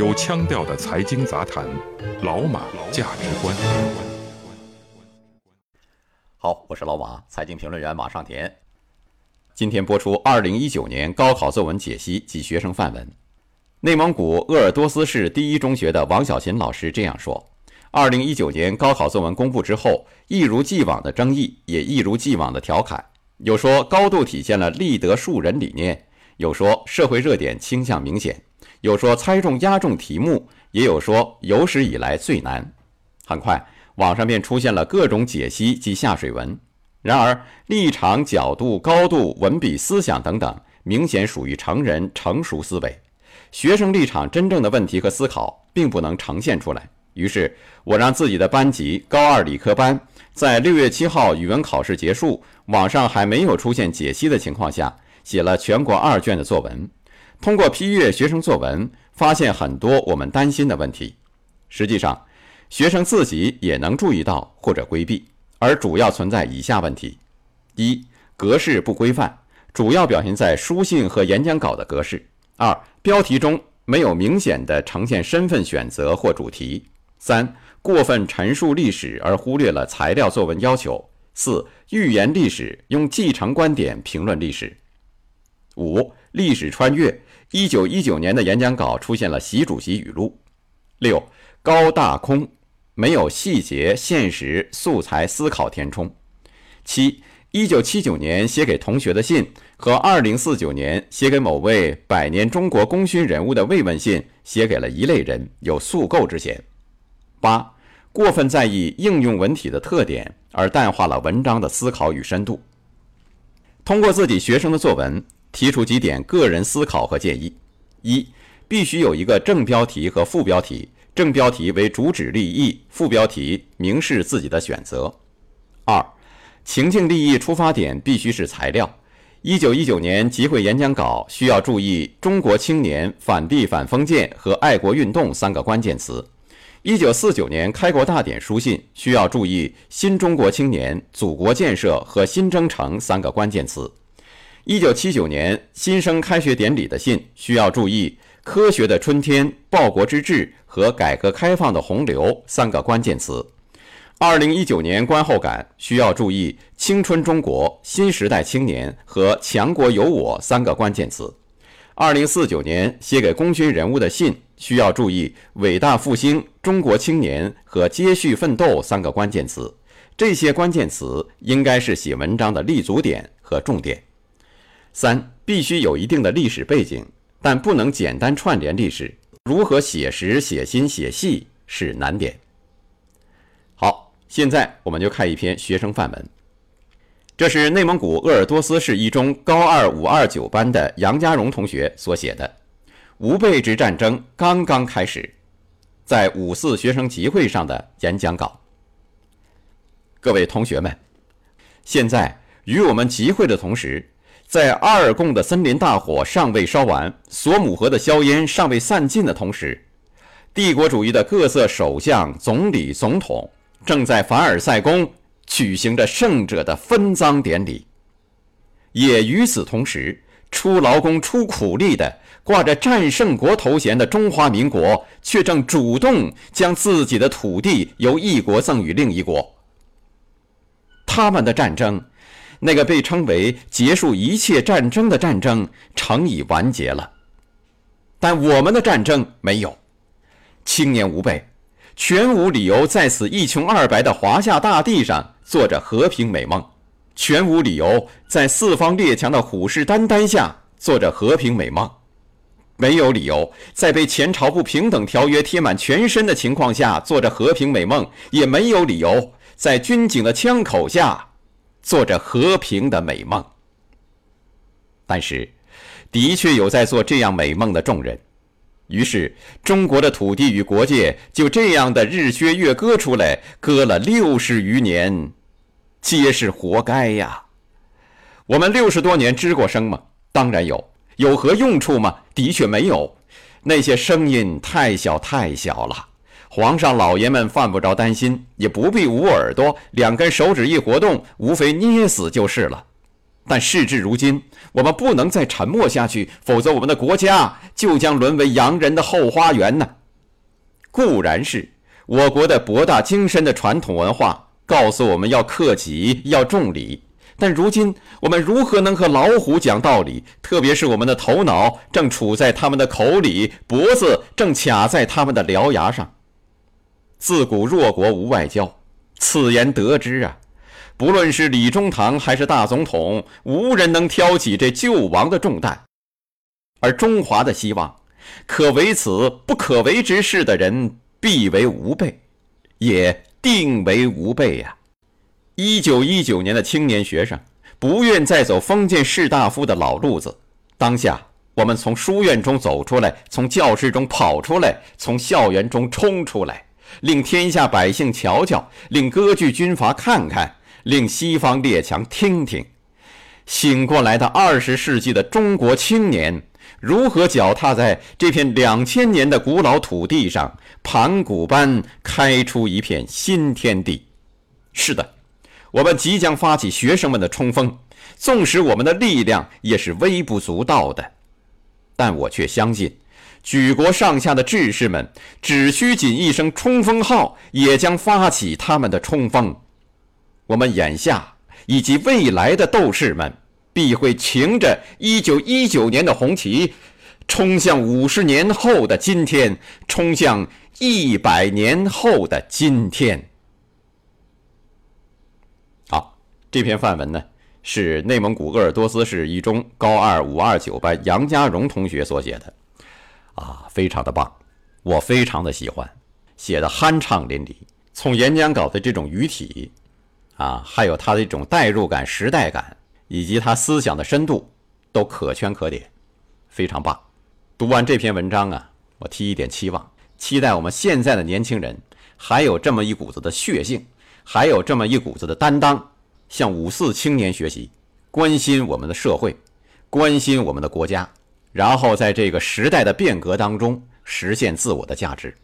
有腔调的财经杂谈，老马价值观。好，我是老马，财经评论员马上田。今天播出二零一九年高考作文解析及学生范文。内蒙古鄂尔多斯市第一中学的王小琴老师这样说：二零一九年高考作文公布之后，一如既往的争议，也一如既往的调侃。有说高度体现了立德树人理念，有说社会热点倾向明显。有说猜中压中题目，也有说有史以来最难。很快，网上便出现了各种解析及下水文。然而，立场、角度、高度、文笔、思想等等，明显属于成人成熟思维。学生立场真正的问题和思考，并不能呈现出来。于是，我让自己的班级高二理科班，在六月七号语文考试结束，网上还没有出现解析的情况下，写了全国二卷的作文。通过批阅学生作文，发现很多我们担心的问题。实际上，学生自己也能注意到或者规避，而主要存在以下问题：一、格式不规范，主要表现在书信和演讲稿的格式；二、标题中没有明显的呈现身份选择或主题；三、过分陈述历史而忽略了材料作文要求；四、预言历史，用继承观点评论历史；五、历史穿越。一九一九年的演讲稿出现了习主席语录。六高大空，没有细节、现实、素材思考填充。七一九七九年写给同学的信和二零四九年写给某位百年中国功勋人物的慰问信写给了一类人，有速构之嫌。八过分在意应用文体的特点，而淡化了文章的思考与深度。通过自己学生的作文。提出几点个人思考和建议：一、必须有一个正标题和副标题，正标题为主旨立意，副标题明示自己的选择；二、情境立意出发点必须是材料。一九一九年集会演讲稿需要注意“中国青年反帝反封建和爱国运动”三个关键词；一九四九年开国大典书信需要注意“新中国青年、祖国建设和新征程”三个关键词。一九七九年新生开学典礼的信需要注意“科学的春天”“报国之志”和“改革开放的洪流”三个关键词。二零一九年观后感需要注意“青春中国”“新时代青年”和“强国有我”三个关键词。二零四九年写给功勋人物的信需要注意“伟大复兴”“中国青年”和“接续奋斗”三个关键词。这些关键词应该是写文章的立足点和重点。三必须有一定的历史背景，但不能简单串联历史。如何写实、写新、写细是难点。好，现在我们就看一篇学生范文。这是内蒙古鄂尔多斯市一中高二五二九班的杨家荣同学所写的。吾辈之战争刚刚开始，在五四学生集会上的演讲稿。各位同学们，现在与我们集会的同时。在阿尔贡的森林大火尚未烧完，索姆河的硝烟尚未散尽的同时，帝国主义的各色首相、总理、总统正在凡尔赛宫举行着胜者的分赃典礼。也与此同时，出劳工、出苦力的、挂着战胜国头衔的中华民国，却正主动将自己的土地由一国赠予另一国。他们的战争。那个被称为结束一切战争的战争，诚已完结了。但我们的战争没有。青年吾辈，全无理由在此一穷二白的华夏大地上做着和平美梦，全无理由在四方列强的虎视眈眈下做着和平美梦，没有理由在被前朝不平等条约贴满全身的情况下做着和平美梦，也没有理由在军警的枪口下。做着和平的美梦，但是，的确有在做这样美梦的众人。于是，中国的土地与国界就这样的日削月割出来，割了六十余年，皆是活该呀！我们六十多年吱过声吗？当然有。有何用处吗？的确没有。那些声音太小太小了。皇上老爷们犯不着担心，也不必捂耳朵，两根手指一活动，无非捏死就是了。但事至如今，我们不能再沉默下去，否则我们的国家就将沦为洋人的后花园呢。固然是我国的博大精深的传统文化告诉我们要克己，要重礼。但如今我们如何能和老虎讲道理？特别是我们的头脑正处在他们的口里，脖子正卡在他们的獠牙上。自古弱国无外交，此言得之啊！不论是李中堂还是大总统，无人能挑起这救亡的重担。而中华的希望，可为此不可为之事的人，必为吾辈，也定为吾辈呀！一九一九年的青年学生不愿再走封建士大夫的老路子。当下，我们从书院中走出来，从教室中跑出来，从校园中冲出来，令天下百姓瞧瞧，令割据军阀看看，令西方列强听听。醒过来的二十世纪的中国青年，如何脚踏在这片两千年的古老土地上，盘古般开出一片新天地？是的。我们即将发起学生们的冲锋，纵使我们的力量也是微不足道的，但我却相信，举国上下的志士们只需仅一声冲锋号，也将发起他们的冲锋。我们眼下以及未来的斗士们，必会擎着一九一九年的红旗，冲向五十年后的今天，冲向一百年后的今天。好这篇范文呢，是内蒙古鄂尔多斯市一中高二五二九班杨家荣同学所写的，啊，非常的棒，我非常的喜欢，写的酣畅淋漓。从演讲稿的这种语体，啊，还有他的一种代入感、时代感，以及他思想的深度，都可圈可点，非常棒。读完这篇文章啊，我提一点期望，期待我们现在的年轻人还有这么一股子的血性，还有这么一股子的担当。向五四青年学习，关心我们的社会，关心我们的国家，然后在这个时代的变革当中实现自我的价值。